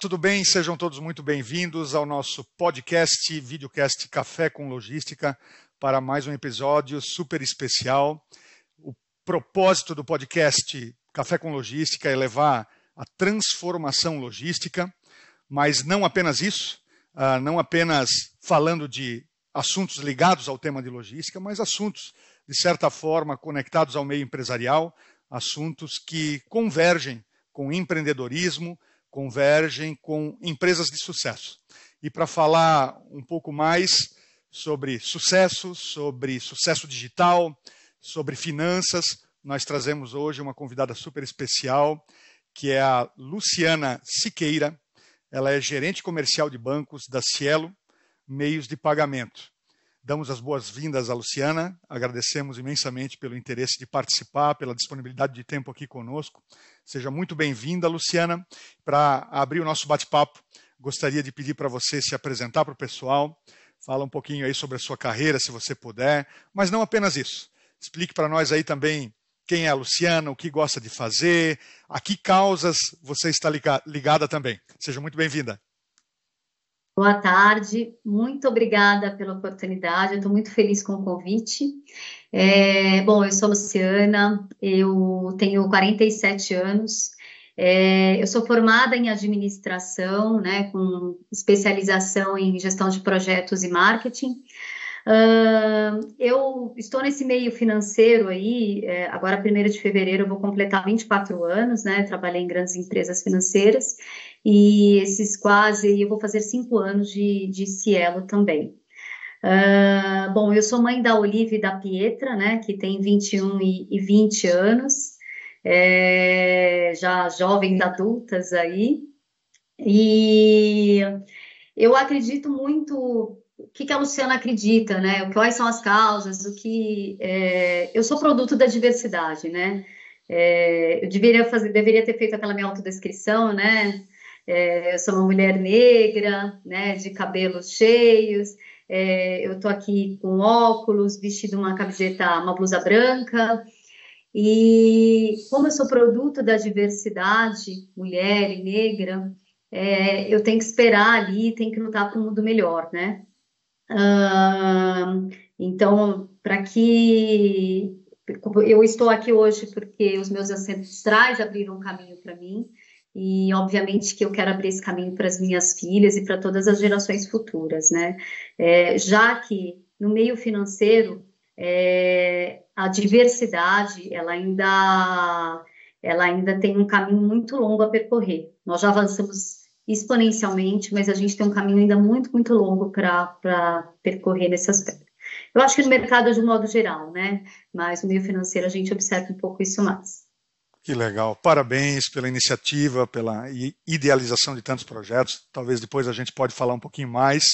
Tudo bem? Sejam todos muito bem-vindos ao nosso podcast, videocast Café com Logística, para mais um episódio super especial. O propósito do podcast Café com Logística é levar a transformação logística, mas não apenas isso, ah, não apenas falando de assuntos ligados ao tema de logística, mas assuntos, de certa forma, conectados ao meio empresarial, assuntos que convergem com empreendedorismo, convergem com empresas de sucesso. E para falar um pouco mais sobre sucesso, sobre sucesso digital, sobre finanças, nós trazemos hoje uma convidada super especial, que é a Luciana Siqueira. Ela é gerente comercial de bancos da Cielo Meios de Pagamento. Damos as boas-vindas à Luciana, agradecemos imensamente pelo interesse de participar, pela disponibilidade de tempo aqui conosco. Seja muito bem-vinda, Luciana. Para abrir o nosso bate-papo, gostaria de pedir para você se apresentar para o pessoal, fala um pouquinho aí sobre a sua carreira, se você puder, mas não apenas isso. Explique para nós aí também quem é a Luciana, o que gosta de fazer, a que causas você está ligada também. Seja muito bem-vinda. Boa tarde, muito obrigada pela oportunidade, eu estou muito feliz com o convite. É, bom, eu sou Luciana, eu tenho 47 anos, é, eu sou formada em administração, né, com especialização em gestão de projetos e marketing. Uh, eu estou nesse meio financeiro aí, é, agora, 1 de fevereiro, eu vou completar 24 anos, né? Trabalhei em grandes empresas financeiras e esses quase, eu vou fazer cinco anos de, de Cielo também. Uh, bom, eu sou mãe da Olive e da Pietra, né, que tem 21 e, e 20 anos, é, já jovens adultas aí, e eu acredito muito o que, que, a Luciana acredita, né? Quais são as causas? O que é, eu sou produto da diversidade, né? É, eu deveria fazer, deveria ter feito aquela minha autodescrição, né? É, eu sou uma mulher negra, né, de cabelos cheios, é, eu tô aqui com óculos, vestido uma camiseta, uma blusa branca, e como eu sou produto da diversidade, mulher e negra, é, eu tenho que esperar ali, tenho que lutar para um mundo melhor, né? então, para que eu estou aqui hoje porque os meus ancestrais abriram um caminho para mim, e obviamente que eu quero abrir esse caminho para as minhas filhas e para todas as gerações futuras, né? É, já que no meio financeiro é, a diversidade ela ainda ela ainda tem um caminho muito longo a percorrer. Nós já avançamos exponencialmente, mas a gente tem um caminho ainda muito muito longo para percorrer nesse aspecto. Eu acho que no mercado de um modo geral, né? Mas no meio financeiro a gente observa um pouco isso mais. Que legal. Parabéns pela iniciativa, pela idealização de tantos projetos. Talvez depois a gente pode falar um pouquinho mais.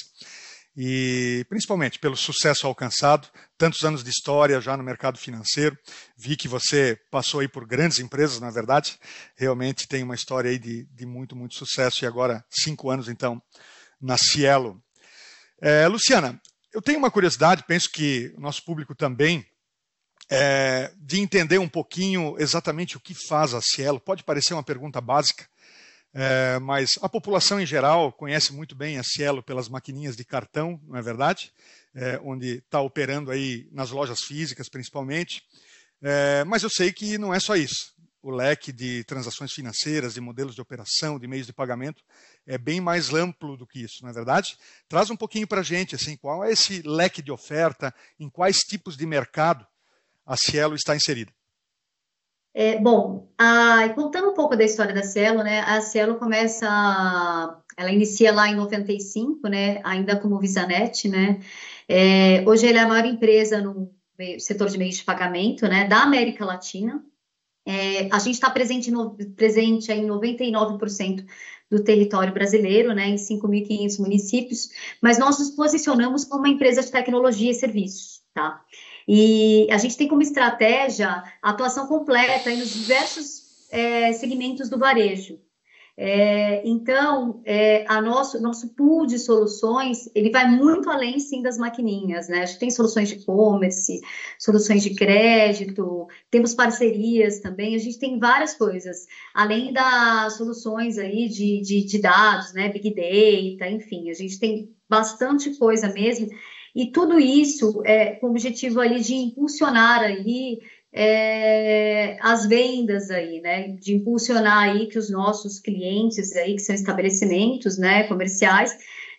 E principalmente pelo sucesso alcançado, tantos anos de história já no mercado financeiro. Vi que você passou aí por grandes empresas, na verdade. Realmente tem uma história aí de, de muito, muito sucesso. E agora, cinco anos, então, na Cielo. É, Luciana, eu tenho uma curiosidade, penso que o nosso público também é, de entender um pouquinho exatamente o que faz a Cielo. Pode parecer uma pergunta básica, é, mas a população em geral conhece muito bem a Cielo pelas maquininhas de cartão, não é verdade? É, onde está operando aí nas lojas físicas, principalmente. É, mas eu sei que não é só isso. O leque de transações financeiras, de modelos de operação, de meios de pagamento é bem mais amplo do que isso, não é verdade? Traz um pouquinho para a gente, assim, qual é esse leque de oferta, em quais tipos de mercado a Cielo está inserida? É, bom, a, contando um pouco da história da Cielo, né, a Cielo começa, ela inicia lá em 95, né, ainda como Visanet, né, é, hoje ela é a maior empresa no setor de meios de pagamento, né, da América Latina, é, a gente está presente, presente em 99% do território brasileiro, né, em 5.500 municípios, mas nós nos posicionamos como uma empresa de tecnologia e serviços, tá? E a gente tem como estratégia a atuação completa nos diversos é, segmentos do varejo. É, então, é, a nosso, nosso pool de soluções, ele vai muito além, sim, das maquininhas, né? A gente tem soluções de e-commerce, soluções de crédito, temos parcerias também, a gente tem várias coisas, além das soluções aí de, de, de dados, né? Big Data, enfim, a gente tem bastante coisa mesmo, e tudo isso é com o objetivo ali de impulsionar aí é, as vendas aí, né, de impulsionar aí que os nossos clientes aí, que são estabelecimentos, né, comerciais,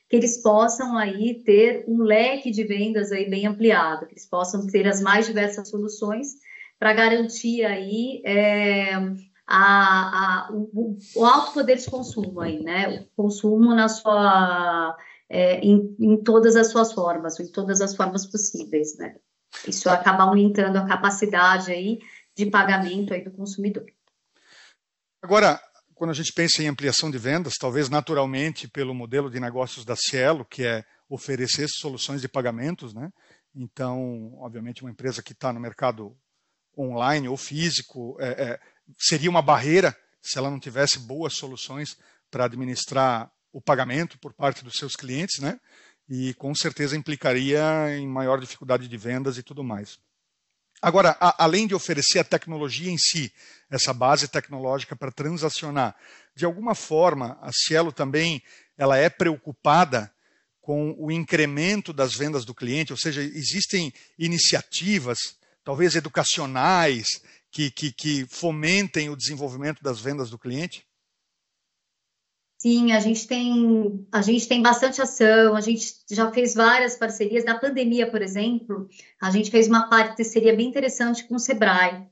que eles possam aí ter um leque de vendas aí bem ampliado, que eles possam ter as mais diversas soluções para garantir aí é, a, a, o, o, alto poder de consumo aí, né, o consumo na sua, é, em, em todas as suas formas, em todas as formas possíveis, né. Isso acaba aumentando a capacidade aí de pagamento aí do consumidor. Agora, quando a gente pensa em ampliação de vendas, talvez naturalmente pelo modelo de negócios da Cielo, que é oferecer soluções de pagamentos, né? Então, obviamente, uma empresa que está no mercado online ou físico é, é, seria uma barreira se ela não tivesse boas soluções para administrar o pagamento por parte dos seus clientes, né? e com certeza implicaria em maior dificuldade de vendas e tudo mais. Agora, a, além de oferecer a tecnologia em si, essa base tecnológica para transacionar, de alguma forma a Cielo também ela é preocupada com o incremento das vendas do cliente, ou seja, existem iniciativas, talvez educacionais, que, que, que fomentem o desenvolvimento das vendas do cliente? Sim, a gente tem a gente tem bastante ação, a gente já fez várias parcerias. Na pandemia, por exemplo, a gente fez uma parceria bem interessante com o Sebrae,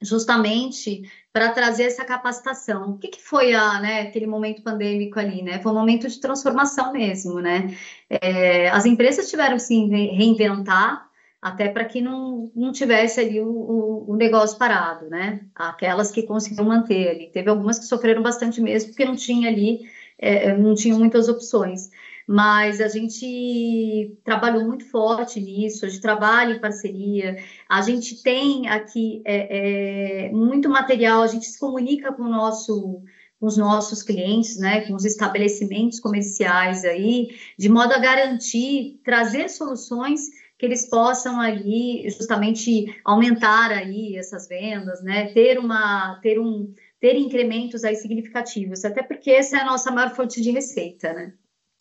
justamente para trazer essa capacitação. O que, que foi a, né, aquele momento pandêmico ali, né? Foi um momento de transformação mesmo, né? É, as empresas tiveram que se reinventar até para que não, não tivesse ali o, o, o, negócio parado, né? Aquelas que conseguiam manter ali. Teve algumas que sofreram bastante mesmo, porque não tinha ali, é, é, não tinham muitas opções. Mas a gente trabalhou muito forte nisso, a gente trabalha em parceria, a gente tem aqui é, é muito material, a gente se comunica com o nosso com os nossos clientes, né, com os estabelecimentos comerciais aí, de modo a garantir, trazer soluções que eles possam ali justamente aumentar aí essas vendas, né? Ter uma, ter um, ter incrementos aí significativos, até porque essa é a nossa maior fonte de receita, né?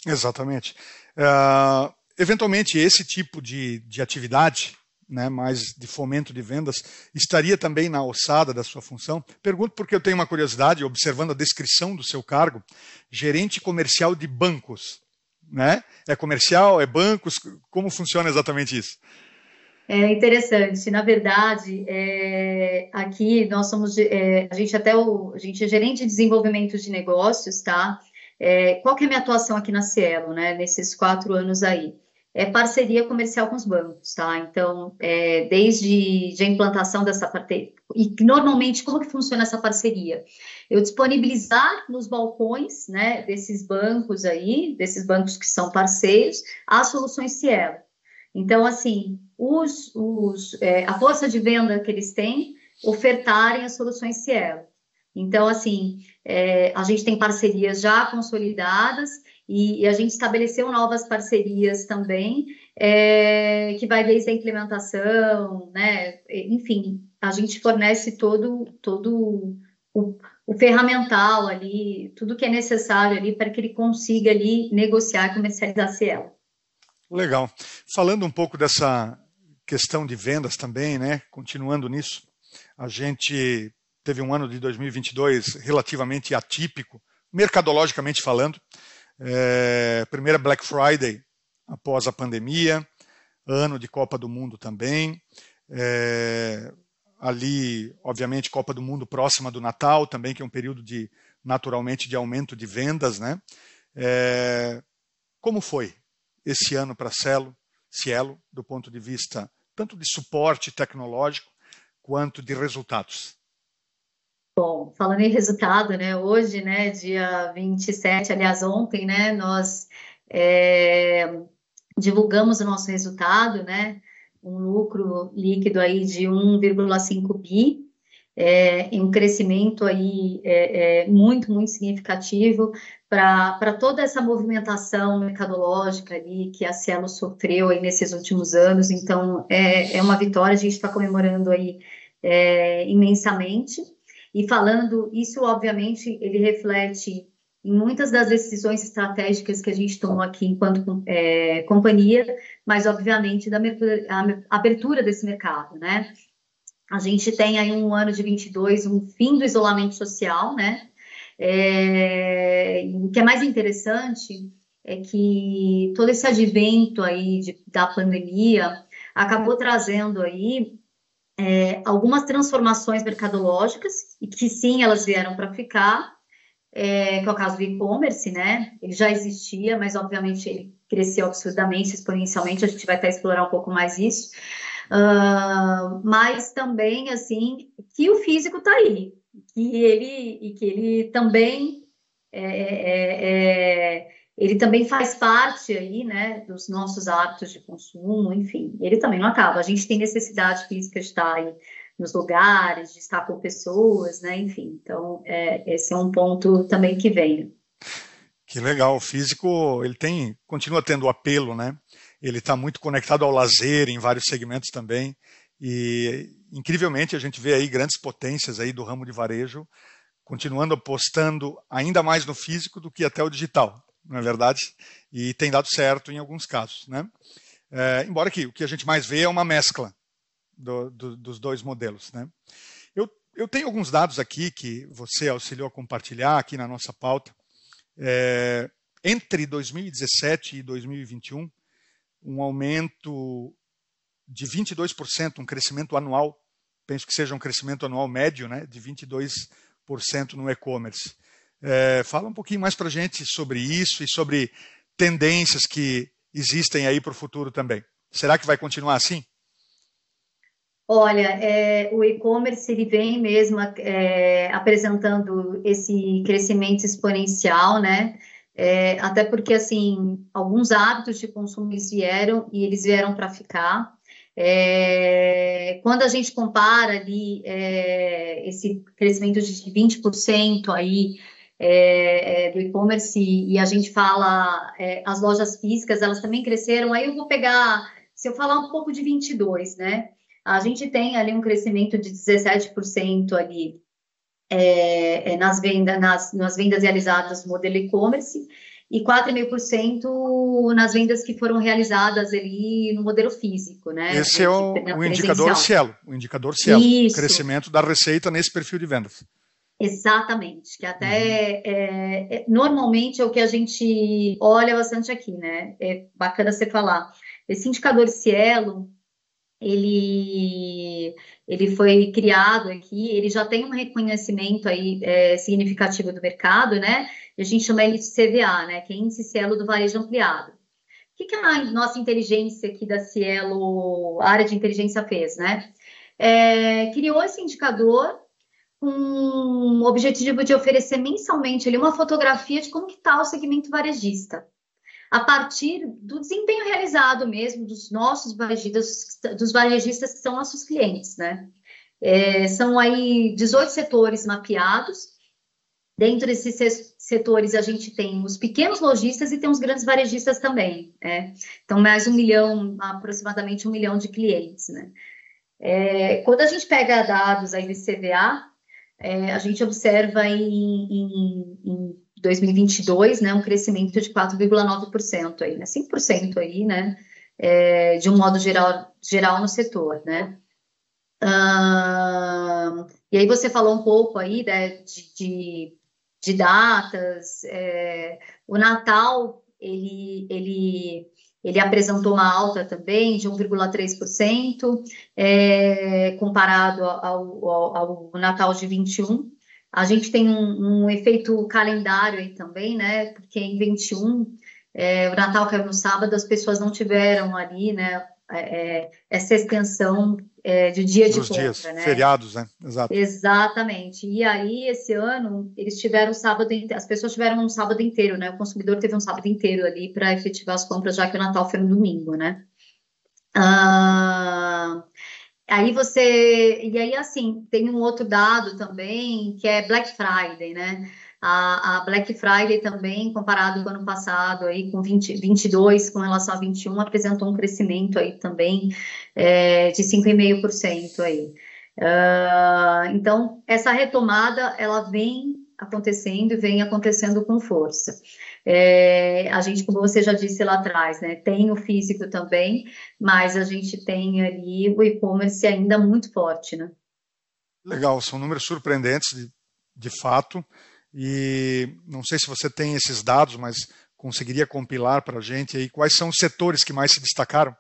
Exatamente. Uh, eventualmente esse tipo de, de atividade, né, mais de fomento de vendas, estaria também na ossada da sua função? Pergunto porque eu tenho uma curiosidade, observando a descrição do seu cargo, gerente comercial de bancos né? É comercial, é bancos? Como funciona exatamente isso? É interessante. Na verdade, é, aqui nós somos, é, a gente até o, a gente é gerente de desenvolvimento de negócios, tá? É, qual que é a minha atuação aqui na Cielo, né? Nesses quatro anos aí? É parceria comercial com os bancos, tá? Então, é, desde a implantação dessa parceria, e normalmente como que funciona essa parceria? Eu disponibilizar nos balcões, né, desses bancos aí, desses bancos que são parceiros, as soluções Cielo. Então, assim, os, os, é, a força de venda que eles têm, ofertarem as soluções Cielo. Então, assim, é, a gente tem parcerias já consolidadas e, e a gente estabeleceu novas parcerias também, é, que vai desde a implementação, né? Enfim, a gente fornece todo, todo o, o ferramental ali, tudo que é necessário ali para que ele consiga ali negociar e comercializar a Cielo. Legal. Falando um pouco dessa questão de vendas também, né? Continuando nisso, a gente teve um ano de 2022 relativamente atípico, mercadologicamente falando. É, primeira Black Friday após a pandemia, ano de Copa do Mundo também. É, ali, obviamente, Copa do Mundo próxima do Natal também, que é um período de naturalmente de aumento de vendas, né? É, como foi esse ano para Cielo, Cielo, do ponto de vista tanto de suporte tecnológico quanto de resultados? Bom, falando em resultado, né, hoje, né, dia 27, aliás, ontem, né, nós é, divulgamos o nosso resultado, né, um lucro líquido aí de 1,5 bi, é, em um crescimento aí é, é, muito, muito significativo para toda essa movimentação mercadológica ali que a Cielo sofreu aí nesses últimos anos. Então, é, é uma vitória, a gente está comemorando aí é, imensamente. E falando, isso obviamente ele reflete em muitas das decisões estratégicas que a gente tomou aqui enquanto é, companhia, mas obviamente da abertura desse mercado, né? A gente tem aí um ano de 22, um fim do isolamento social, né? É, o que é mais interessante é que todo esse advento aí de, da pandemia acabou trazendo aí é, algumas transformações mercadológicas e que sim elas vieram para ficar, é, que é o caso do e-commerce, né? Ele já existia, mas obviamente ele cresceu absurdamente, exponencialmente. A gente vai até explorar um pouco mais isso. Uh, mas também assim que o físico está aí, que ele e que ele também é, é, é, ele também faz parte aí, né, dos nossos hábitos de consumo, enfim, ele também não acaba. A gente tem necessidade física de estar aí nos lugares, de estar com pessoas, né, enfim. Então, é, esse é um ponto também que vem. Que legal, o físico, ele tem, continua tendo apelo, né? ele está muito conectado ao lazer em vários segmentos também. E incrivelmente a gente vê aí grandes potências aí do ramo de varejo continuando apostando ainda mais no físico do que até o digital, não é verdade? E tem dado certo em alguns casos, né? É, embora que o que a gente mais vê é uma mescla do, do, dos dois modelos, né? Eu, eu tenho alguns dados aqui que você auxiliou a compartilhar aqui na nossa pauta. É, entre 2017 e 2021, um aumento de 22%, um crescimento anual, penso que seja um crescimento anual médio, né, de 22% no e-commerce. É, fala um pouquinho mais para gente sobre isso e sobre tendências que existem aí para o futuro também. Será que vai continuar assim? Olha, é, o e-commerce ele vem mesmo é, apresentando esse crescimento exponencial, né? É, até porque, assim, alguns hábitos de consumo vieram e eles vieram para ficar. É, quando a gente compara ali é, esse crescimento de 20% aí é, é, do e-commerce e a gente fala é, as lojas físicas, elas também cresceram. Aí eu vou pegar, se eu falar um pouco de 22, né? A gente tem ali um crescimento de 17% ali é, é, nas, vendas, nas, nas vendas realizadas no modelo e-commerce e 4,5% nas vendas que foram realizadas ali no modelo físico, né? Esse é o, o indicador Cielo, o indicador Cielo, Isso. crescimento da receita nesse perfil de vendas. Exatamente, que até uhum. é, é, normalmente é o que a gente olha bastante aqui, né? É bacana você falar. Esse indicador Cielo, ele, ele foi criado aqui, ele já tem um reconhecimento aí é, significativo do mercado, né? a gente chama ele de CVA, né? Que é Índice Cielo do Varejo Ampliado. O que, que a nossa inteligência aqui da Cielo, a área de inteligência fez, né? É, criou esse indicador o objetivo de oferecer mensalmente ali uma fotografia de como está o segmento varejista a partir do desempenho realizado mesmo dos nossos varejistas, dos varejistas que são nossos clientes, né? É, são aí 18 setores mapeados. Dentro desses setores, a gente tem os pequenos lojistas e tem os grandes varejistas também. Né? Então, mais um milhão, aproximadamente um milhão de clientes. Né? É, quando a gente pega dados aí do CVA, é, a gente observa em, em, em 2022, né, um crescimento de 4,9% aí, né, 5% aí, né, é, de um modo geral, geral no setor, né. E aí você falou um pouco aí, né, de, de, de datas, é, o Natal, ele, ele, ele apresentou uma alta também de 1,3%, é, comparado ao, ao, ao Natal de 21, a gente tem um, um efeito calendário aí também, né? Porque em 21, é, o Natal caiu no sábado, as pessoas não tiveram ali, né? É, é essa extensão é, de dia Dos de compra, dias, né? feriados, né? Exato. Exatamente. E aí, esse ano, eles tiveram sábado, as pessoas tiveram um sábado inteiro, né? O consumidor teve um sábado inteiro ali para efetivar as compras, já que o Natal foi no domingo, né? Ah, aí você. E aí, assim, tem um outro dado também, que é Black Friday, né? A, a, Black Friday também, comparado com o ano passado, aí com 20, 22 com relação a 21, apresentou um crescimento aí também é, de 5,5% aí. Uh, então, essa retomada, ela vem acontecendo e vem acontecendo com força. É, a gente, como você já disse lá atrás, né, tem o físico também, mas a gente tem ali o e-commerce ainda muito forte, né? Legal, são números surpreendentes de, de fato. E não sei se você tem esses dados, mas conseguiria compilar para a gente aí quais são os setores que mais se destacaram?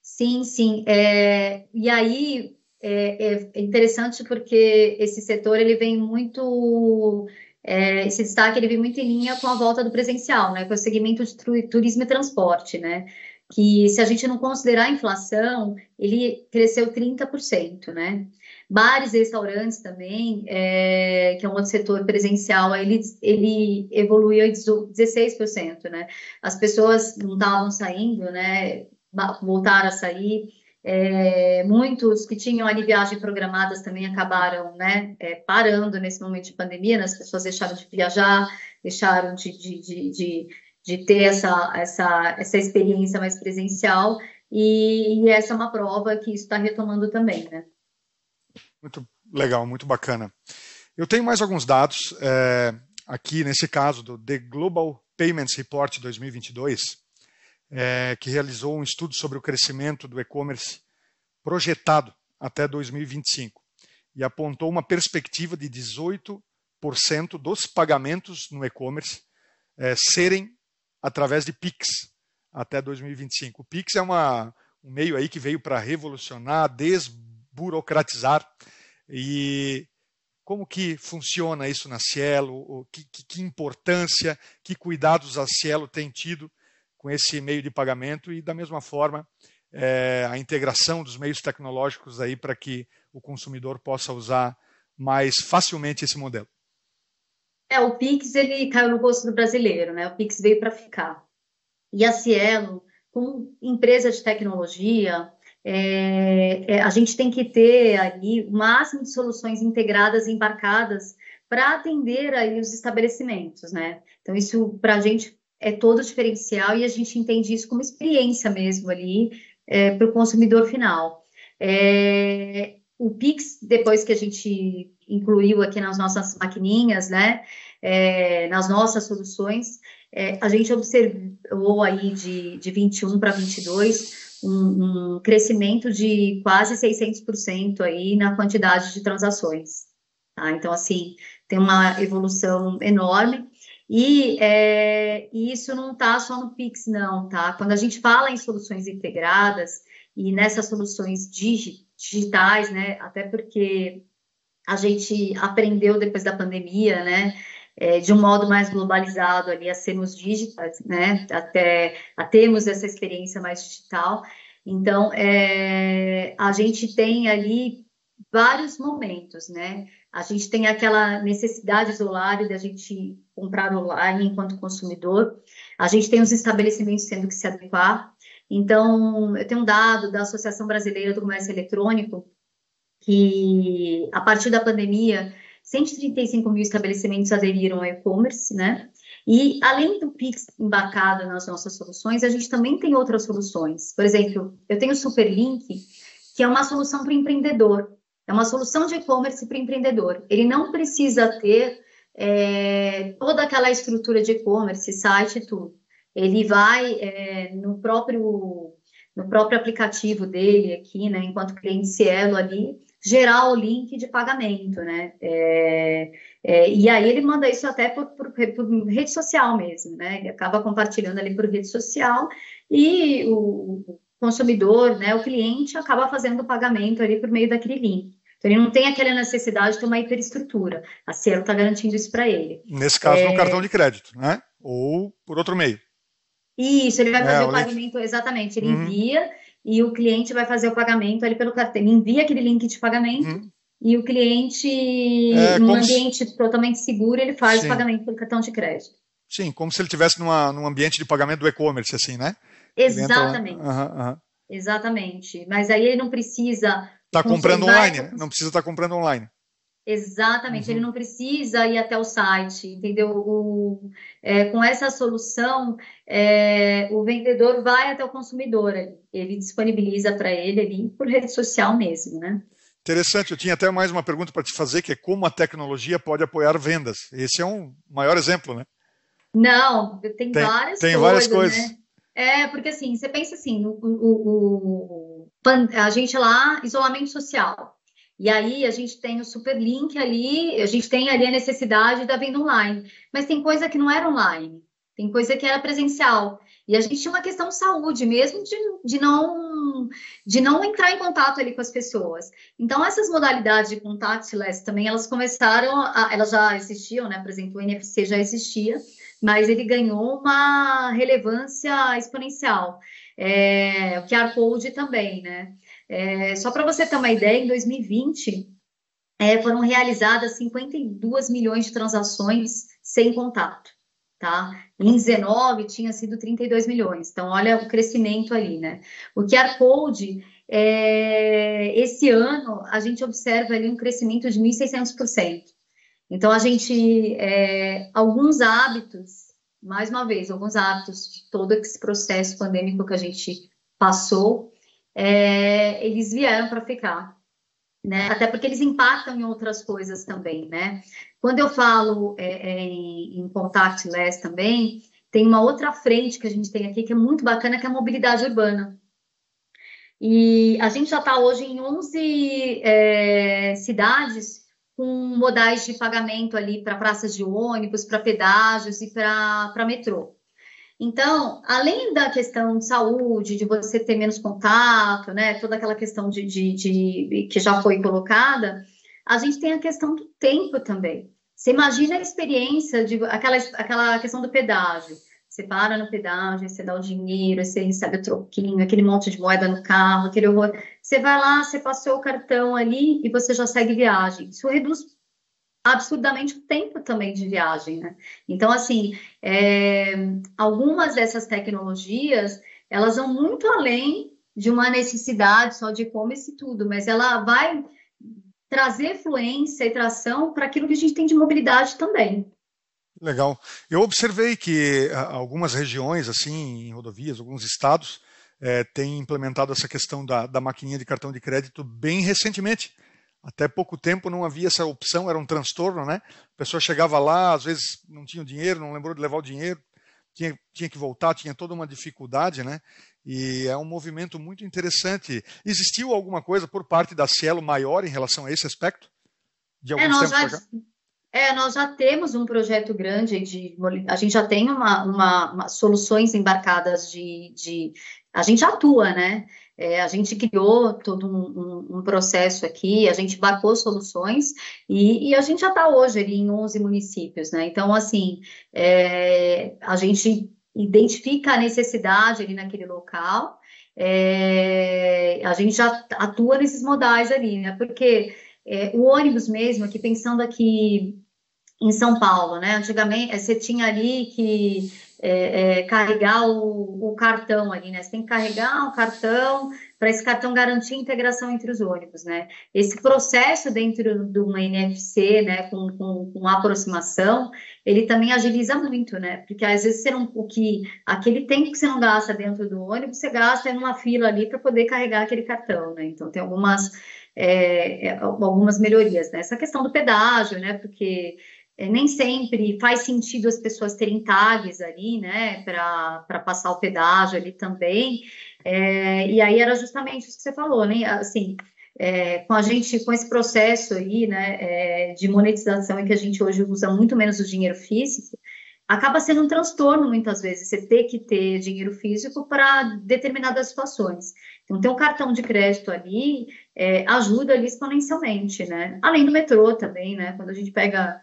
Sim, sim. É, e aí é, é, interessante porque esse setor ele vem muito é, esse destaque ele vem muito em linha com a volta do presencial, né, com o segmento de turismo e transporte, né, que se a gente não considerar a inflação, ele cresceu 30%, né, Bares e restaurantes também, é, que é um outro setor presencial, ele, ele evoluiu 16%, né? As pessoas não estavam saindo, né? Voltaram a sair. É, muitos que tinham ali viagem programadas também acabaram, né? É, parando nesse momento de pandemia, né? as pessoas deixaram de viajar, deixaram de, de, de, de, de ter essa, essa, essa experiência mais presencial. E, e essa é uma prova que isso está retomando também, né? Muito legal, muito bacana. Eu tenho mais alguns dados é, aqui, nesse caso, do The Global Payments Report 2022, é, que realizou um estudo sobre o crescimento do e-commerce projetado até 2025 e apontou uma perspectiva de 18% dos pagamentos no e-commerce é, serem através de PIX até 2025. O PIX é uma, um meio aí que veio para revolucionar, desburocratizar e como que funciona isso na Cielo? Que, que, que, importância, que cuidados a Cielo tem tido com esse meio de pagamento e da mesma forma é, a integração dos meios tecnológicos aí para que o consumidor possa usar mais facilmente esse modelo. É, o Pix ele caiu no gosto do brasileiro, né? O Pix veio para ficar. E a Cielo, como empresa de tecnologia, é, é, a gente tem que ter ali o máximo de soluções integradas, embarcadas, para atender aí os estabelecimentos, né? Então, isso para a gente é todo diferencial e a gente entende isso como experiência mesmo ali é, para o consumidor final. É, o Pix, depois que a gente incluiu aqui nas nossas maquininhas, né, é, nas nossas soluções, é, a gente observou aí de, de 21 para 22 um, um crescimento de quase 600% aí na quantidade de transações. Tá? Então, assim, tem uma evolução enorme. E, é, isso não está só no Pix, não, tá? Quando a gente fala em soluções integradas e nessas soluções digi digitais, né? Até porque a gente aprendeu depois da pandemia, né? É, de um modo mais globalizado ali a sermos digitais, né, até a termos essa experiência mais digital. Então, é, a gente tem ali vários momentos, né? A gente tem aquela necessidade isolada da gente comprar online enquanto consumidor. A gente tem os estabelecimentos tendo que se adequar. Então, eu tenho um dado da Associação Brasileira do Comércio Eletrônico que, a partir da pandemia, 135 mil estabelecimentos aderiram ao e-commerce, né? E além do Pix embarcado nas nossas soluções, a gente também tem outras soluções. Por exemplo, eu tenho o Superlink, que é uma solução para empreendedor. É uma solução de e-commerce para empreendedor. Ele não precisa ter é, toda aquela estrutura de e-commerce, site e tudo. Ele vai é, no próprio no próprio aplicativo dele aqui, né, enquanto cliente Cielo ali, gerar o link de pagamento, né? É, é, e aí ele manda isso até por, por, por, rede social mesmo, né? Ele acaba compartilhando ali por rede social e o consumidor, né, o cliente acaba fazendo o pagamento ali por meio daquele link. Então ele não tem aquela necessidade de ter uma hiperestrutura. A Cielo está garantindo isso para ele. Nesse caso, é... no cartão de crédito, né? Ou por outro meio. Isso, ele vai é, fazer o, o pagamento, exatamente, ele uhum. envia e o cliente vai fazer o pagamento ali pelo cartão. Ele envia aquele link de pagamento uhum. e o cliente, é, num ambiente se... totalmente seguro, ele faz Sim. o pagamento pelo cartão de crédito. Sim, como se ele estivesse num ambiente de pagamento do e-commerce, assim, né? Exatamente. Uhum, uhum. Exatamente. Mas aí ele não precisa. Está comprando online, né? Não precisa estar tá comprando online. Exatamente, uhum. ele não precisa ir até o site, entendeu? O, é, com essa solução, é, o vendedor vai até o consumidor, ele disponibiliza para ele ali por rede social mesmo, né? Interessante, eu tinha até mais uma pergunta para te fazer, que é como a tecnologia pode apoiar vendas. Esse é um maior exemplo, né? Não, tem, tem várias tem coisas. várias coisas. Né? É, porque assim, você pensa assim, o, o, o, a gente lá, isolamento social. E aí a gente tem o super link ali, a gente tem ali a necessidade da venda online. Mas tem coisa que não era online, tem coisa que era presencial. E a gente tinha uma questão de saúde mesmo, de, de, não, de não entrar em contato ali com as pessoas. Então, essas modalidades de contactless também, elas começaram, a, elas já existiam, né? Por exemplo, o NFC já existia, mas ele ganhou uma relevância exponencial. É, o QR Code também, né? É, só para você ter uma ideia, em 2020 é, foram realizadas 52 milhões de transações sem contato, tá? Em 19 tinha sido 32 milhões. Então, olha o crescimento ali, né? O QR Code, é, esse ano, a gente observa ali um crescimento de 1.600%. Então, a gente, é, alguns hábitos, mais uma vez, alguns hábitos de todo esse processo pandêmico que a gente passou, é, eles vieram para ficar. Né? Até porque eles impactam em outras coisas também, né? Quando eu falo é, é, em, contactless também, tem uma outra frente que a gente tem aqui que é muito bacana, que é a mobilidade urbana. E a gente já está hoje em 11 é, cidades com modais de pagamento ali para praças de ônibus, para pedágios e para metrô. Então, além da questão de saúde, de você ter menos contato, né, toda aquela questão de, de, de, que já foi colocada, a gente tem a questão do tempo também. Você imagina a experiência de aquela, aquela questão do pedágio. Você para no pedágio, você dá o dinheiro, você recebe o troquinho, aquele monte de moeda no carro, aquele horror. Você vai lá, você passou o cartão ali e você já segue viagem. Isso reduz absurdamente o tempo também de viagem, né? Então, assim, é, algumas dessas tecnologias, elas vão muito além de uma necessidade só de e-commerce e tudo, mas ela vai trazer fluência e tração para aquilo que a gente tem de mobilidade também. Legal. Eu observei que algumas regiões, assim, em rodovias, alguns estados, é, têm implementado essa questão da, da maquininha de cartão de crédito bem recentemente. Até pouco tempo não havia essa opção, era um transtorno, né? A pessoa chegava lá, às vezes não tinha o dinheiro, não lembrou de levar o dinheiro, tinha, tinha que voltar, tinha toda uma dificuldade, né? E é um movimento muito interessante. Existiu alguma coisa por parte da Cielo maior em relação a esse aspecto? De é, nós já, é, nós já temos um projeto grande de. A gente já tem uma, uma, uma soluções embarcadas de, de. A gente atua, né? É, a gente criou todo um, um, um, processo aqui, a gente embarcou soluções e, e a gente já está hoje ali em 11 municípios, né? Então, assim, é, a gente identifica a necessidade ali naquele local, é, a gente já atua nesses modais ali, né? Porque é, o ônibus mesmo, aqui pensando aqui em São Paulo, né? Antigamente, você tinha ali que é, é, carregar o, o, cartão ali, né? Você tem que carregar o cartão para esse cartão garantir a integração entre os ônibus, né? Esse processo dentro de uma NFC, né, com, com, com aproximação, ele também agiliza muito, né? Porque às vezes você não, o que aquele tempo que você não gasta dentro do ônibus, você gasta em uma fila ali para poder carregar aquele cartão, né? Então tem algumas é, é algumas melhorias, né? Essa questão do pedágio, né? Porque é, nem sempre faz sentido as pessoas terem tags ali, né, para passar o pedágio ali também. É, e aí era justamente isso que você falou, né? Assim, é, com a gente, com esse processo aí, né, é, de monetização em que a gente hoje usa muito menos o dinheiro físico, acaba sendo um transtorno muitas vezes você ter que ter dinheiro físico para determinadas situações. Então, ter um cartão de crédito ali é, ajuda ali exponencialmente, né? Além do metrô também, né? Quando a gente pega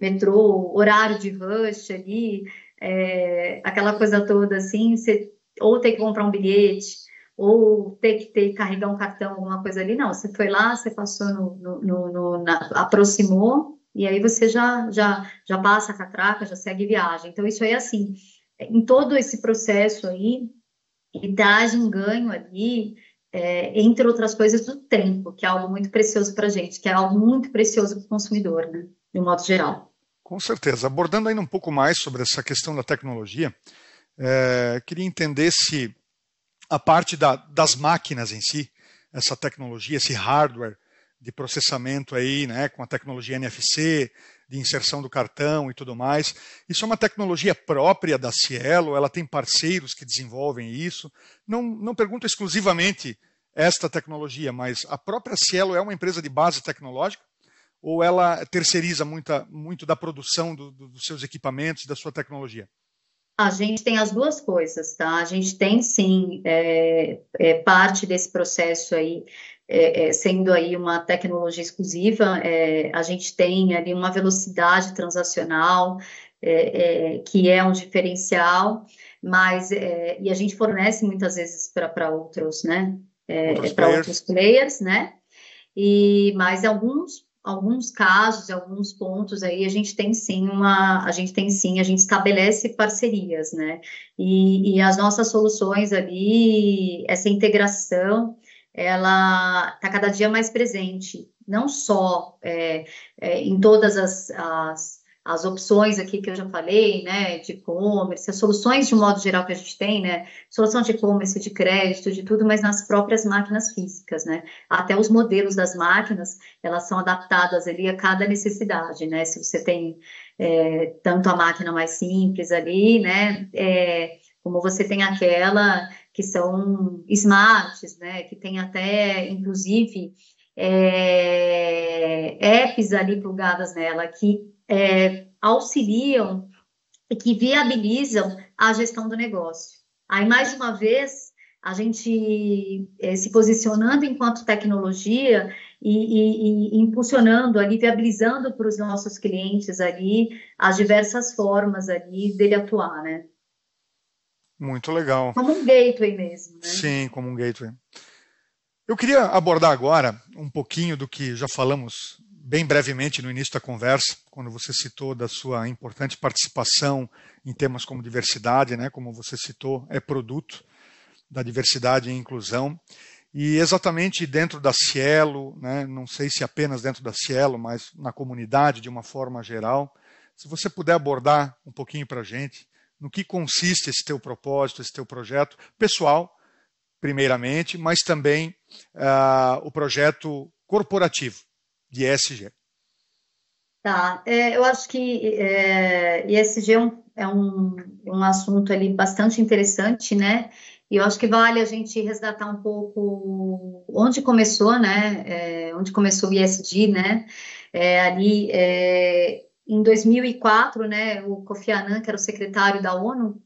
metrô, horário de rush ali, é, aquela coisa toda assim, você ou tem que comprar um bilhete, ou ter que ter, carregar um cartão, alguma coisa ali, não, você foi lá, você passou no, no, no, no na, aproximou, e aí você já, já, já passa a catraca, já segue viagem. Então, isso aí, assim, em todo esse processo aí, e traz um ganho ali, é, entre outras coisas, do tempo, que é algo muito precioso para a gente, que é algo muito precioso para o consumidor, né, de um modo geral. Com certeza. Abordando ainda um pouco mais sobre essa questão da tecnologia, é, queria entender se a parte da, das máquinas em si, essa tecnologia, esse hardware de processamento aí, né, com a tecnologia NFC, de inserção do cartão e tudo mais. Isso é uma tecnologia própria da Cielo, ela tem parceiros que desenvolvem isso. Não, não pergunto exclusivamente esta tecnologia, mas a própria Cielo é uma empresa de base tecnológica ou ela terceiriza muita, muito da produção do, do, dos seus equipamentos, da sua tecnologia? A gente tem as duas coisas, tá? A gente tem sim é, é, parte desse processo aí é, é, sendo aí uma tecnologia exclusiva, é, a gente tem ali uma velocidade transacional é, que é um diferencial, mas e a gente fornece muitas vezes para outros, né, para outros players, né, e mas alguns alguns casos, alguns pontos aí a gente tem sim uma, a gente tem sim, a gente estabelece parcerias, né? E, e as nossas soluções ali, essa integração, ela está cada dia mais presente, não só é, é, em todas as, as, as, opções aqui que eu já falei, né, de e-commerce, as soluções de modo geral que a gente tem, né, solução de e-commerce, de crédito, de tudo, mas nas próprias máquinas físicas, né, até os modelos das máquinas, elas são adaptadas ali a cada necessidade, né, se você tem é, tanto a máquina mais simples ali, né, é, como você tem aquela que são smarts, né, que tem até, inclusive, é, apps ali plugadas nela, que é, auxiliam e que viabilizam a gestão do negócio. Aí, mais uma vez, a gente é, se posicionando enquanto tecnologia e, e, e, impulsionando ali, viabilizando para os nossos clientes ali as diversas formas ali dele atuar, né? Muito legal. Como um gateway mesmo. Né? Sim, como um gateway. Eu queria abordar agora um pouquinho do que já falamos bem brevemente no início da conversa, quando você citou da sua importante participação em temas como diversidade, né? Como você citou, é produto da diversidade e inclusão. E exatamente dentro da Cielo, né, não sei se apenas dentro da Cielo, mas na comunidade de uma forma geral, se você puder abordar um pouquinho para a gente no que consiste esse teu propósito, esse teu projeto pessoal, primeiramente, mas também uh, o projeto corporativo de ESG. Tá, é, eu acho que é, ESG é, um, é um, um assunto ali bastante interessante, né? E eu acho que vale a gente resgatar um pouco onde começou, né? É, onde começou o ESG, né? É, ali é, em 2004, né, o Kofi Annan, que era o secretário da ONU,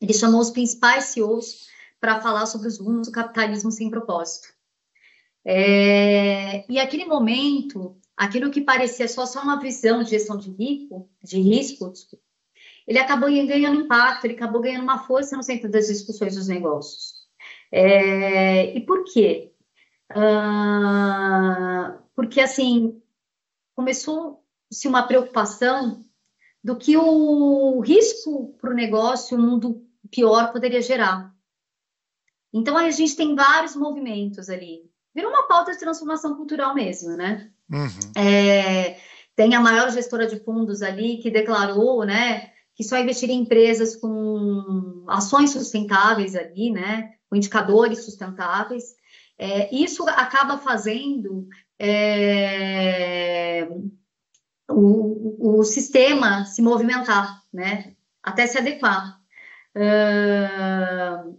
ele chamou os principais CEOs para falar sobre os rumos do capitalismo sem propósito. É, e aquele momento, aquilo que parecia só, só uma visão de gestão de risco, de riscos, ele acabou ganhando impacto, ele acabou ganhando uma força no centro das discussões dos negócios. É, e por quê? Uh, porque, assim, começou se uma preocupação do que o risco para o negócio, o mundo pior poderia gerar. Então, a gente tem vários movimentos ali. Virou uma pauta de transformação cultural mesmo, né? Uhum. É, tem a maior gestora de fundos ali que declarou, né, que só investiria em empresas com ações sustentáveis ali, né, com indicadores sustentáveis. É, isso acaba fazendo é, o, o sistema se movimentar, né? Até se adequar. Uh,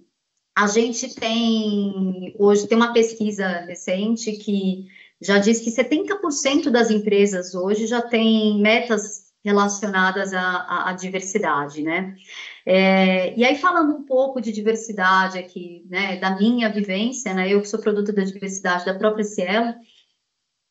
a gente tem, hoje tem uma pesquisa recente que já diz que 70% das empresas hoje já têm metas relacionadas à, à, à diversidade, né? É, e aí, falando um pouco de diversidade aqui, né, da minha vivência, né, eu que sou produto da diversidade da própria Cielo,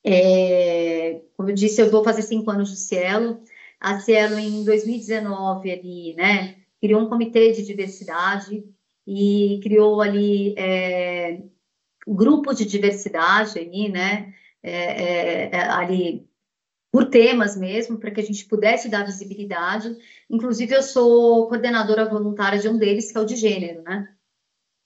é, como eu disse, eu vou fazer cinco anos de Cielo. A Cielo, em 2019, ali, né, criou um comitê de diversidade e criou ali é, um grupo de diversidade ali, né, é, é, é ali por temas mesmo, para que a gente pudesse dar visibilidade. Inclusive, eu sou coordenadora voluntária de um deles, que é o de gênero, né?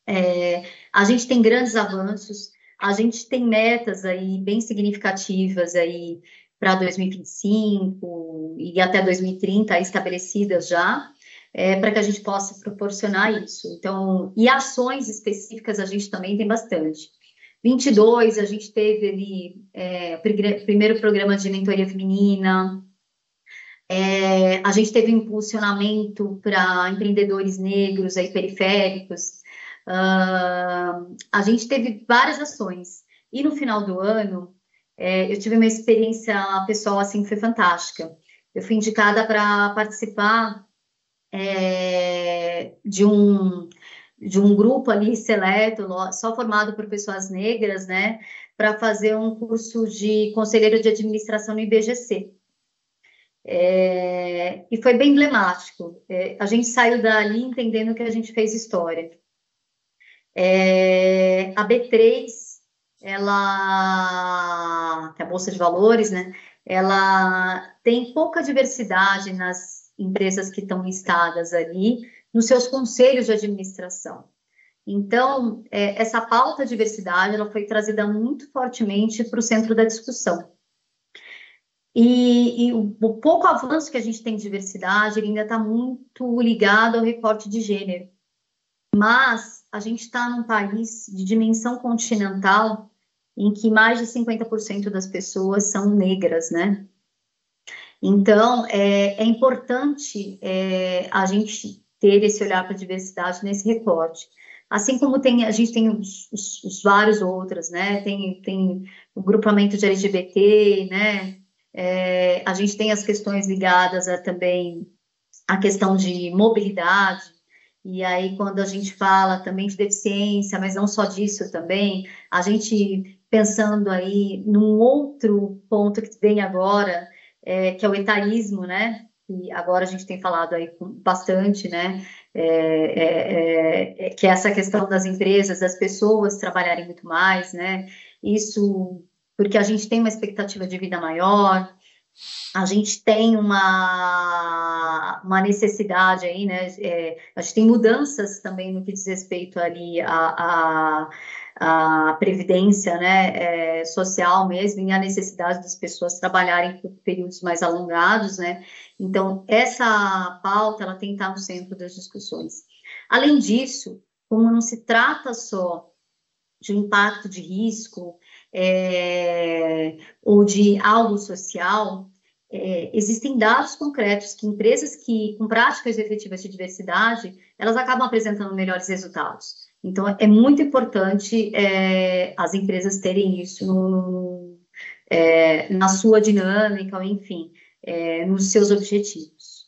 É, a gente tem grandes avanços, a gente tem metas aí bem significativas aí para 2025 e até 2030 estabelecidas já, é, para que a gente possa proporcionar isso. Então, e ações específicas a gente também tem bastante. 22, a gente teve ali é, primeiro programa de mentoria feminina, é, a gente teve um impulsionamento para empreendedores negros aí periféricos, uh, a gente teve várias ações. E no final do ano, é, eu tive uma experiência pessoal assim, foi fantástica. Eu fui indicada para participar é, de um de um grupo ali seleto, só formado por pessoas negras, né, para fazer um curso de conselheiro de administração no IBGC. É, e foi bem emblemático. É, a gente saiu dali entendendo que a gente fez história. É, a B3, ela, que é a Bolsa de Valores, né, ela tem pouca diversidade nas empresas que estão listadas ali, nos seus conselhos de administração. Então, é, essa pauta diversidade ela foi trazida muito fortemente para o centro da discussão. E, e o, o, pouco avanço que a gente tem de diversidade ainda está muito ligado ao recorte de gênero. Mas a gente está num país de dimensão continental em que mais de 50% das pessoas são negras, né? Então, é, é importante é, a gente ter esse olhar para a diversidade nesse recorte. Assim como tem, a gente tem os, os, os, vários outros, né? Tem, tem o grupamento de LGBT, né? É, a gente tem as questões ligadas a, também à questão de mobilidade, e aí quando a gente fala também de deficiência, mas não só disso também, a gente pensando aí num outro ponto que vem agora, é, que é o etarismo, né? E agora a gente tem falado aí bastante, né? É, é, é, que é essa questão das empresas, das pessoas trabalharem muito mais, né? Isso porque a gente tem uma expectativa de vida maior, a gente tem uma, uma necessidade aí, né? É, a gente tem mudanças também no que diz respeito ali a, a a previdência né, é, social mesmo e a necessidade das pessoas trabalharem por períodos mais alongados, né? Então, essa pauta, ela tem que estar no centro das discussões. Além disso, como não se trata só de um impacto de risco é, ou de algo social, é, existem dados concretos que empresas que com práticas efetivas de diversidade, elas acabam apresentando melhores resultados. Então, é muito importante é, as empresas terem isso no, é, na sua dinâmica, enfim, é, nos seus objetivos.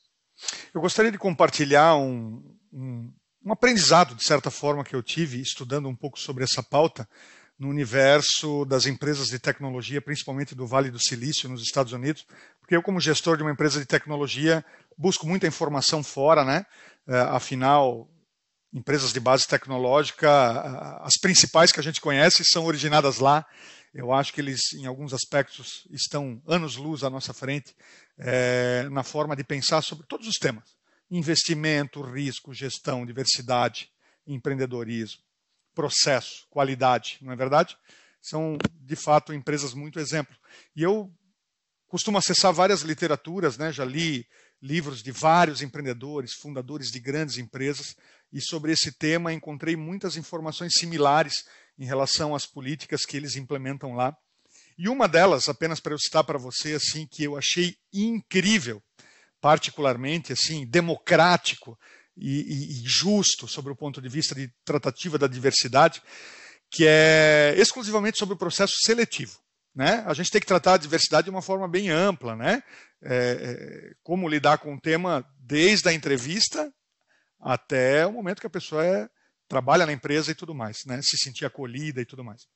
Eu gostaria de compartilhar um, um, um aprendizado, de certa forma, que eu tive estudando um pouco sobre essa pauta no universo das empresas de tecnologia, principalmente do Vale do Silício, nos Estados Unidos, porque eu, como gestor de uma empresa de tecnologia, busco muita informação fora, né? É, afinal, empresas de base tecnológica, as principais que a gente conhece são originadas lá. Eu acho que eles, em alguns aspectos, estão anos-luz à nossa frente é, na forma de pensar sobre todos os temas: investimento, risco, gestão, diversidade, empreendedorismo, processo, qualidade, não é verdade? São, de fato, empresas muito exemplo. E eu costumo acessar várias literaturas, né? já li livros de vários empreendedores, fundadores de grandes empresas, e sobre esse tema encontrei muitas informações similares em relação às políticas que eles implementam lá. E uma delas, apenas para eu citar para você, assim, que eu achei incrível, particularmente assim, democrático e, e, e justo sobre o ponto de vista de tratativa da diversidade, que é exclusivamente sobre o processo seletivo. Né? A gente tem que tratar a diversidade de uma forma bem ampla, né? É, é, como lidar com o tema desde a entrevista até o momento que a pessoa é, trabalha na empresa e tudo mais, né? se sentir acolhida e tudo mais.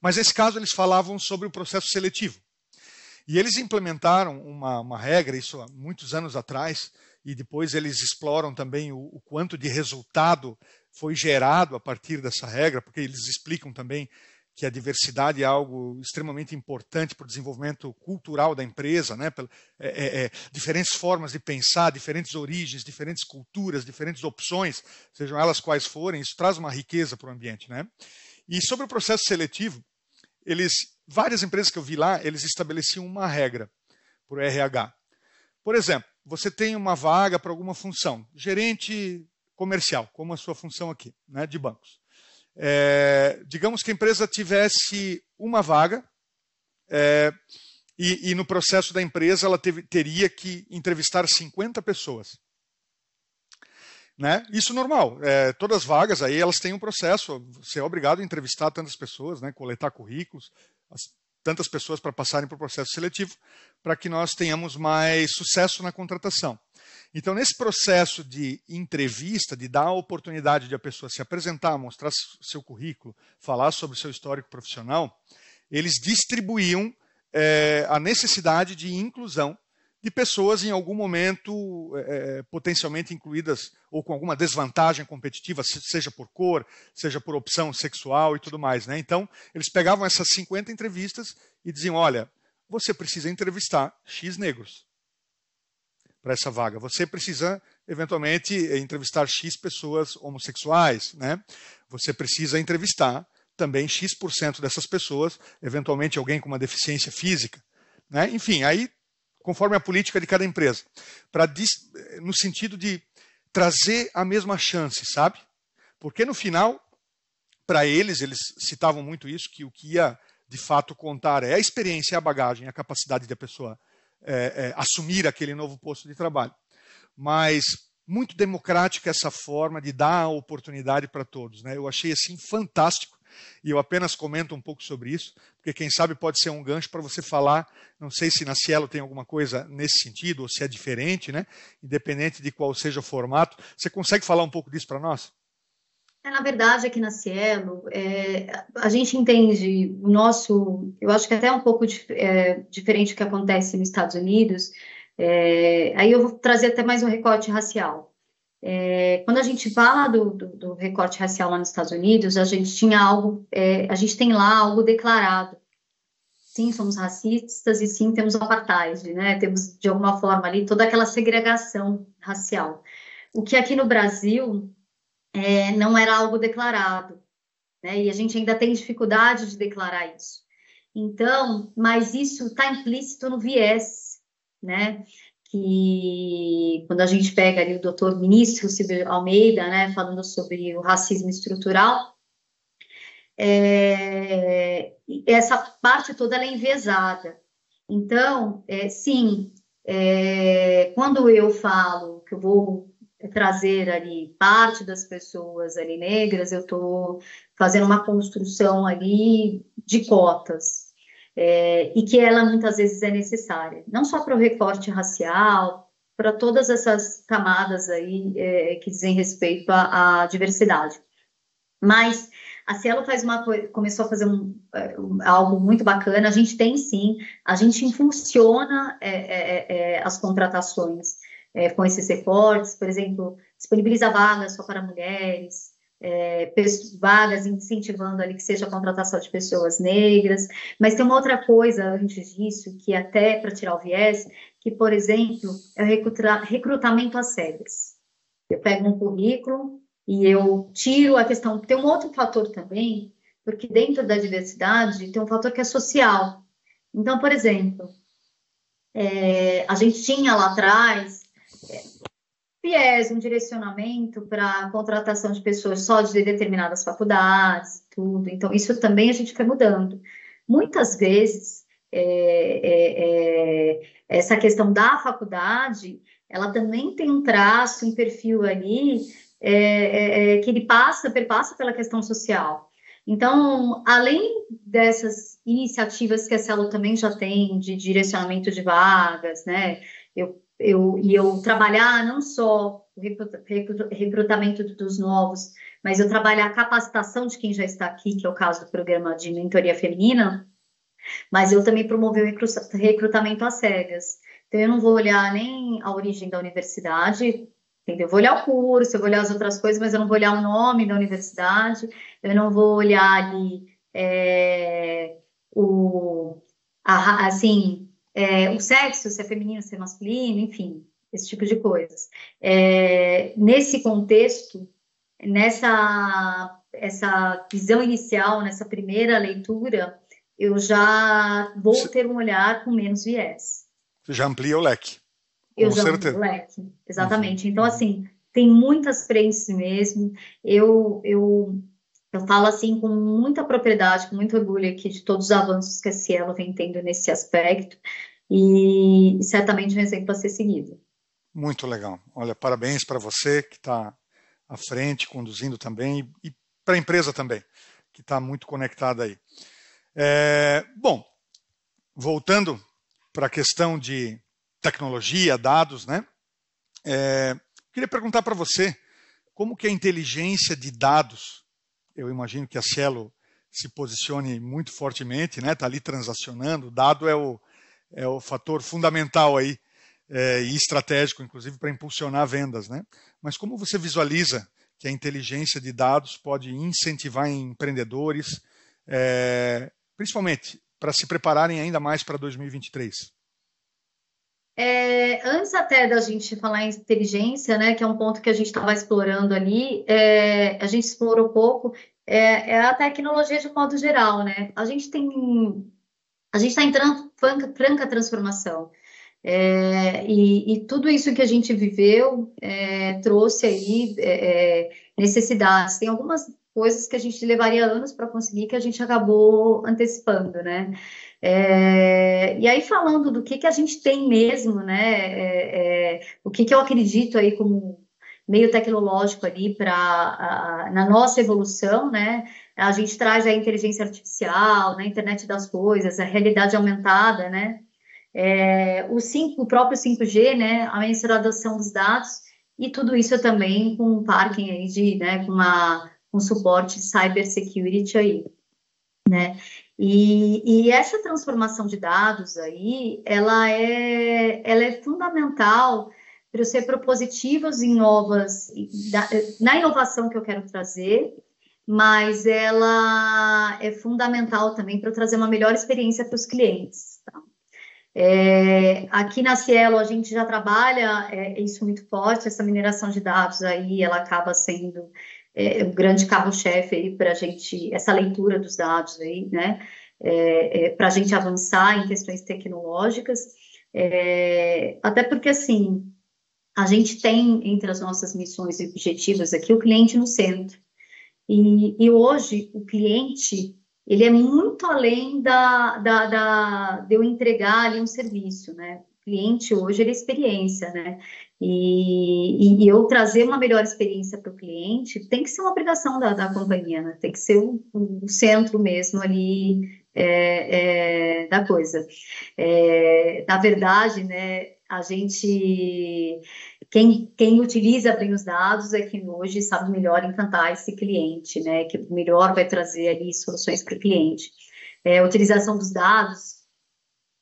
Mas nesse caso eles falavam sobre o processo seletivo. E eles implementaram uma, uma regra, isso há muitos anos atrás, e depois eles exploram também o, o, quanto de resultado foi gerado a partir dessa regra, porque eles explicam também que a diversidade é algo extremamente importante para o desenvolvimento cultural da empresa, né? É, é, é, diferentes formas de pensar, diferentes origens, diferentes culturas, diferentes opções, sejam elas quais forem, isso traz uma riqueza para o ambiente. Né? E sobre o processo seletivo, eles, várias empresas que eu vi lá, eles estabeleciam uma regra para o RH. Por exemplo, você tem uma vaga para alguma função, gerente comercial, como a sua função aqui, né, de bancos. É, digamos que a empresa tivesse uma vaga é, e, e, no processo da empresa ela teve, teria que entrevistar 50 pessoas. Né? Isso normal. É, todas as vagas aí elas têm um processo. Você é obrigado a entrevistar tantas pessoas, né? coletar currículos, tantas pessoas para passarem o processo seletivo, para que nós tenhamos mais sucesso na contratação. Então, nesse processo de entrevista, de dar a oportunidade de a pessoa se apresentar, mostrar seu currículo, falar sobre seu histórico profissional, eles distribuíam é, a necessidade de inclusão de pessoas em algum momento é, potencialmente incluídas ou com alguma desvantagem competitiva, seja por cor, seja por opção sexual e tudo mais. Né? Então, eles pegavam essas 50 entrevistas e diziam: olha, você precisa entrevistar X negros para essa vaga. Você precisa, eventualmente, entrevistar X pessoas homossexuais, né? Você precisa entrevistar também X% dessas pessoas, eventualmente alguém com uma deficiência física. Né? Enfim, aí, conforme a política de cada empresa, para no sentido de trazer a mesma chance, sabe? Porque no final, para eles, eles citavam muito isso, que o que ia de fato contar é a experiência, a bagagem, a capacidade da pessoa é, é, assumir aquele novo posto de trabalho. Mas muito democrática essa forma de dar a oportunidade para todos. Né? Eu achei assim fantástico e eu apenas comento um pouco sobre isso, porque quem sabe pode ser um gancho para você falar. Não sei se na Cielo tem alguma coisa nesse sentido ou se é diferente, né? Independente de qual seja o formato. Você consegue falar um pouco disso para nós? É, na verdade, aqui na Cielo, é, a gente entende o nosso, eu acho que até é um pouco é, diferente do que acontece nos Estados Unidos. É, aí eu vou trazer até mais um recorte racial. É, quando a gente fala do, do, do, recorte racial lá nos Estados Unidos, a gente tinha algo, é, a gente tem lá algo declarado. Sim, somos racistas e sim temos apartheid, né? Temos de alguma forma ali toda aquela segregação racial. O que aqui no Brasil é, não era algo declarado, né? E a gente ainda tem dificuldade de declarar isso. Então, mas isso está implícito no viés, né? Que quando a gente pega ali o doutor ministro Silvio Almeida, né, falando sobre o racismo estrutural, é, essa parte toda é enviesada. Então, é, sim, é, quando eu falo que eu vou trazer ali parte das pessoas ali negras, eu estou fazendo uma construção ali de cotas, é, e que ela muitas vezes é necessária, não só para o recorte racial, para todas essas camadas aí é, que dizem respeito à, à, diversidade. Mas a Cielo faz uma começou a fazer um, é, algo muito bacana. A gente tem sim, a gente funciona é, é, é as contratações com esses recortes, por exemplo, disponibiliza vagas só para mulheres, é, vagas incentivando ali que seja a contratação de pessoas negras, mas tem uma outra coisa antes disso, que até para tirar o viés, que, por exemplo, é o recrutamento às cegas. Eu pego um currículo e eu tiro a questão. Tem um outro fator também, porque dentro da diversidade tem um fator que é social. Então, por exemplo, é, a gente tinha lá atrás viés, um direcionamento para contratação de pessoas só de determinadas faculdades, tudo. Então, isso também a gente foi mudando. Muitas vezes, é, é, é, essa questão da faculdade, ela também tem um traço, um perfil ali, é, é, é, que ele passa, perpassa pela questão social. Então, além dessas iniciativas que a Celo também já tem de direcionamento de vagas, né? Eu eu, e eu trabalhar não só o recrutamento dos novos, mas eu trabalhar a capacitação de quem já está aqui, que é o caso do programa de mentoria feminina, mas eu também promover o recrutamento às cegas. Então, eu não vou olhar nem a origem da universidade, entendeu? Eu vou olhar o curso, eu vou olhar as outras coisas, mas eu não vou olhar o nome da universidade, eu não vou olhar ali é, o, a, assim, é, o sexo, se é feminino, se é masculino, enfim, esse tipo de coisas. É, nesse contexto, nessa essa visão inicial, nessa primeira leitura, eu já vou ter um olhar com menos viés. Você já amplia o leque. Eu já certeza. amplia o leque, exatamente. Uhum. Então, assim, tem muitas frentes mesmo. Eu, eu, eu falo assim com muita propriedade, com muito orgulho aqui de todos os avanços que a Cielo vem tendo nesse aspecto e certamente um exemplo a ser seguido. Muito legal. Olha, parabéns para você que está à frente, conduzindo também, e para a empresa também, que está muito conectada aí. É, bom, voltando para a questão de tecnologia, dados, né? É, queria perguntar para você como que a inteligência de dados, eu imagino que a Cielo se posicione muito fortemente, né? Está ali transacionando. O dado é o, é o fator fundamental aí é, e estratégico, inclusive, para impulsionar vendas, né? Mas como você visualiza que a inteligência de dados pode incentivar empreendedores, é, principalmente para se prepararem ainda mais para 2023? É, antes até da gente falar em inteligência, né, que é um ponto que a gente estava explorando ali, é, a gente explorou pouco, é, é, a tecnologia de modo geral, né? A gente tem, a gente está entrando franca, franca transformação. É, e, e, tudo isso que a gente viveu é, trouxe aí é necessidades. Tem algumas coisas que a gente levaria anos para conseguir que a gente acabou antecipando, né? É, e aí falando do que, que a gente tem mesmo, né? É, o que, que eu acredito aí como meio tecnológico ali para na nossa evolução, né? A gente traz a inteligência artificial, né? internet das coisas, a realidade aumentada, né? é, o, 5, o próprio 5G, né, a mensuração dos dados, e tudo isso também com um parking aí de, né, com uma, um suporte de cybersecurity aí, né, e, e, essa transformação de dados aí, ela é, ela é fundamental para ser propositivos em novas, na inovação que eu quero trazer, mas ela é fundamental também para trazer uma melhor experiência para os clientes. Tá? É, aqui na Cielo a gente já trabalha é, isso muito forte, essa mineração de dados aí, ela acaba sendo é, um grande carro-chefe aí para a gente, essa leitura dos dados aí, né, é, é, para a gente avançar em questões tecnológicas, é, até porque, assim, a gente tem entre as nossas missões e objetivos aqui o cliente no centro, e, e hoje o cliente ele é muito além da, da, da, de eu entregar ali um serviço, né? O cliente hoje ele é experiência, né? E, e, eu trazer uma melhor experiência para o cliente tem que ser uma obrigação da, da companhia, né? Tem que ser o, centro mesmo ali é, é, da coisa. É, na verdade, né? A gente quem, quem utiliza bem os dados é quem hoje sabe melhor encantar esse cliente, né? Que melhor vai trazer ali soluções para o cliente. É, a utilização dos dados,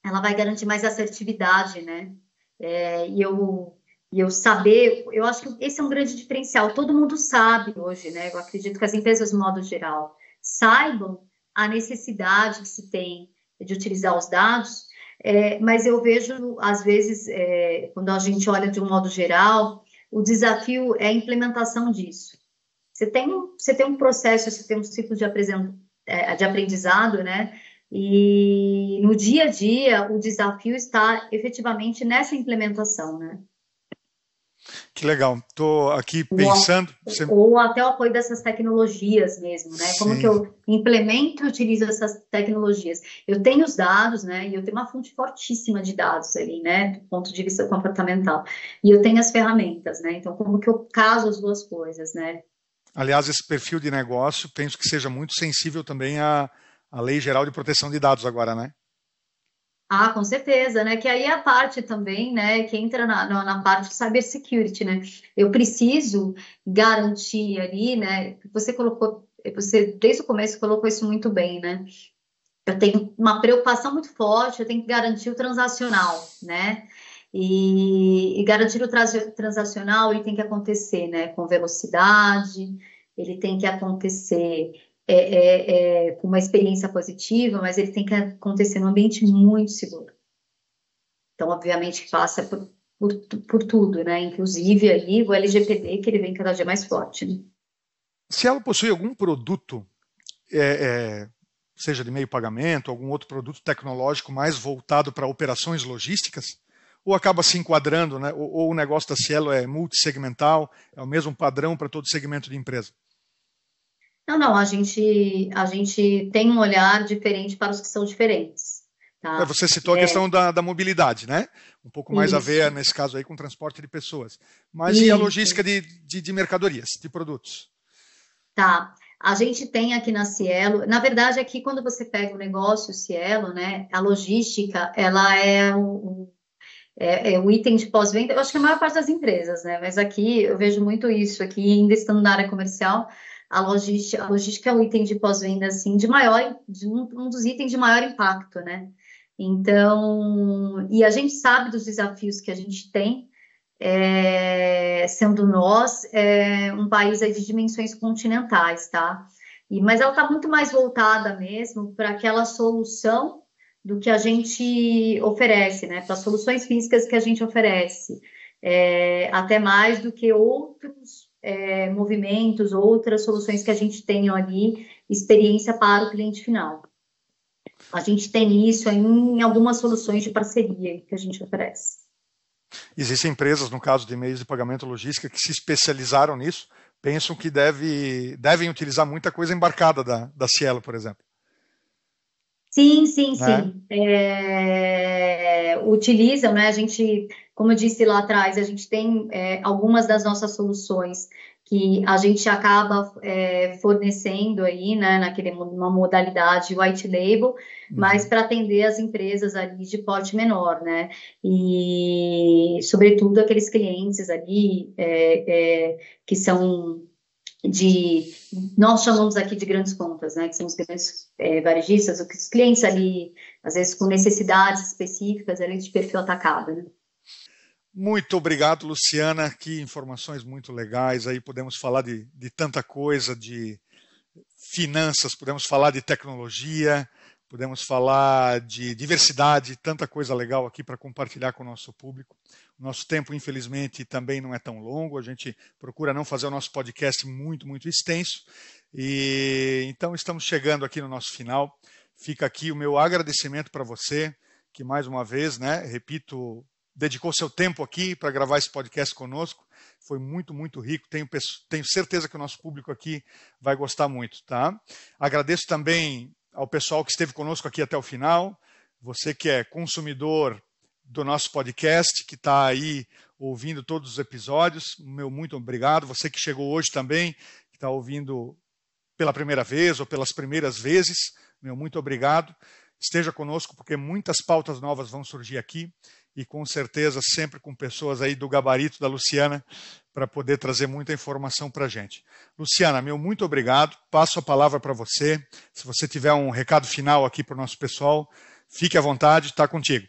ela vai garantir mais assertividade, né? É, e eu e eu saber, eu acho que esse é um grande diferencial. Todo mundo sabe hoje, né? Eu acredito que as empresas, de modo geral, saibam a necessidade que se tem de utilizar os dados é, mas eu vejo, às vezes, é, quando a gente olha de um modo geral, o desafio é a implementação disso. Você tem, você tem um processo, você tem um ciclo de, é, de aprendizado, né? E no dia a dia, o desafio está efetivamente nessa implementação, né? Que legal. Estou aqui pensando. Ou, você... ou, até o apoio dessas tecnologias mesmo, né? Como Sim. que eu implemento e utilizo essas tecnologias? Eu tenho os dados, né? E eu tenho uma fonte fortíssima de dados ali, né? Do ponto de vista comportamental. E eu tenho as ferramentas, né? Então, como que eu caso as duas coisas, né? Aliás, esse perfil de negócio, penso que seja muito sensível também à, à Lei Geral de Proteção de Dados agora, né? Ah, com certeza, né? Que aí é a parte também, né? Que entra na, na, na parte de cybersecurity, né? Eu preciso garantir ali, né? Você colocou, você desde o começo colocou isso muito bem, né? Eu tenho uma preocupação muito forte, eu tenho que garantir o transacional, né? E, e garantir o transacional ele tem que acontecer, né? Com velocidade, ele tem que acontecer é, é, é, com uma experiência positiva, mas ele tem que acontecer num ambiente muito seguro. Então, obviamente, passa por, por, por tudo, né? Inclusive ali o LGPD, que ele vem cada dia mais forte. Né? Se ela possui algum produto, é, é, seja de meio pagamento, algum outro produto tecnológico mais voltado para operações logísticas, ou acaba se enquadrando, né? ou, ou o negócio da Cielo é multissegmental, é o mesmo padrão para todo segmento de empresa? Não, não, a gente, a gente tem um olhar diferente para os que são diferentes. Tá? É, você citou a é. questão da, da, mobilidade, né? Um pouco mais Isso. a ver, nesse caso aí, com transporte de pessoas. Mas Isso. e a logística de, de, de, mercadorias, de produtos? Tá. A gente tem aqui na Cielo, na verdade, aqui quando você pega o negócio Cielo, né, a logística, ela é um, é, é o item de pós-venda, eu acho que a maior parte das empresas, né? Mas aqui eu vejo muito isso, aqui ainda estando na área comercial, a logística, a logística é um item de pós-venda, assim, de maior, de um, um, dos itens de maior impacto, né? Então, e a gente sabe dos desafios que a gente tem, é, sendo nós é, um país de dimensões continentais, tá? E, mas ela está muito mais voltada mesmo para aquela solução do que a gente oferece, né? Para as soluções físicas que a gente oferece, é, até mais do que outros é, movimentos, outras soluções que a gente tem ali, experiência para o cliente final. A gente tem isso em algumas soluções de parceria que a gente oferece. Existem empresas, no caso de meios de pagamento logística, que se especializaram nisso, pensam que deve, devem utilizar muita coisa embarcada da, da Cielo, por exemplo. Sim, sim, né? sim. É, utilizam, né? A gente, como eu disse lá atrás, a gente tem é, algumas das nossas soluções que a gente acaba é, fornecendo aí, né, naquele, uma modalidade white label, uhum. mas para atender as empresas ali de porte menor, né, e sobretudo aqueles clientes ali é, é, que são de, nós chamamos aqui de grandes contas, né, que são os grandes é, varejistas, os clientes ali, às vezes com necessidades específicas ali de perfil atacado, né. Muito obrigado, Luciana. Que informações muito legais. Aí podemos falar de, de tanta coisa, de finanças, podemos falar de tecnologia, podemos falar de diversidade, tanta coisa legal aqui para compartilhar com o nosso público. O nosso tempo, infelizmente, também não é tão longo. A gente procura não fazer o nosso podcast muito, muito extenso. E então estamos chegando aqui no nosso final. Fica aqui o meu agradecimento para você, que mais uma vez, né, repito, dedicou seu tempo aqui para gravar esse podcast conosco. Foi muito, muito rico. Tenho, tenho certeza que o nosso público aqui vai gostar muito. Tá? Agradeço também ao pessoal que esteve conosco aqui até o final. Você que é consumidor do nosso podcast, que está aí ouvindo todos os episódios, meu muito obrigado. Você que chegou hoje também, que está ouvindo pela primeira vez ou pelas primeiras vezes, meu muito obrigado. Esteja conosco, porque muitas pautas novas vão surgir aqui e com certeza sempre com pessoas aí do gabarito da Luciana para poder trazer muita informação para a gente. Luciana, meu muito obrigado. Passo a palavra para você. Se você tiver um recado final aqui para o nosso pessoal, fique à vontade, está contigo.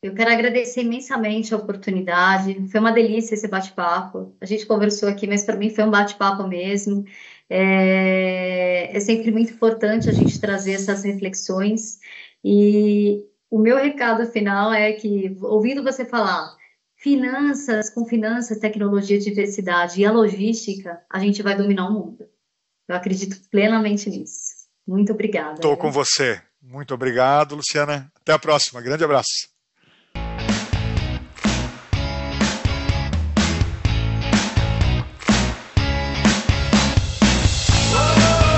Eu quero agradecer imensamente a oportunidade. Foi uma delícia esse bate-papo. A gente conversou aqui, mas para mim foi um bate-papo mesmo. É... é sempre muito importante a gente trazer essas reflexões. E o meu recado final é que, ouvindo você falar finanças, com finanças, tecnologia, diversidade e a logística, a gente vai dominar o mundo. Eu acredito plenamente nisso. Muito obrigada. Estou com você. Muito obrigado, Luciana. Até a próxima. Grande abraço.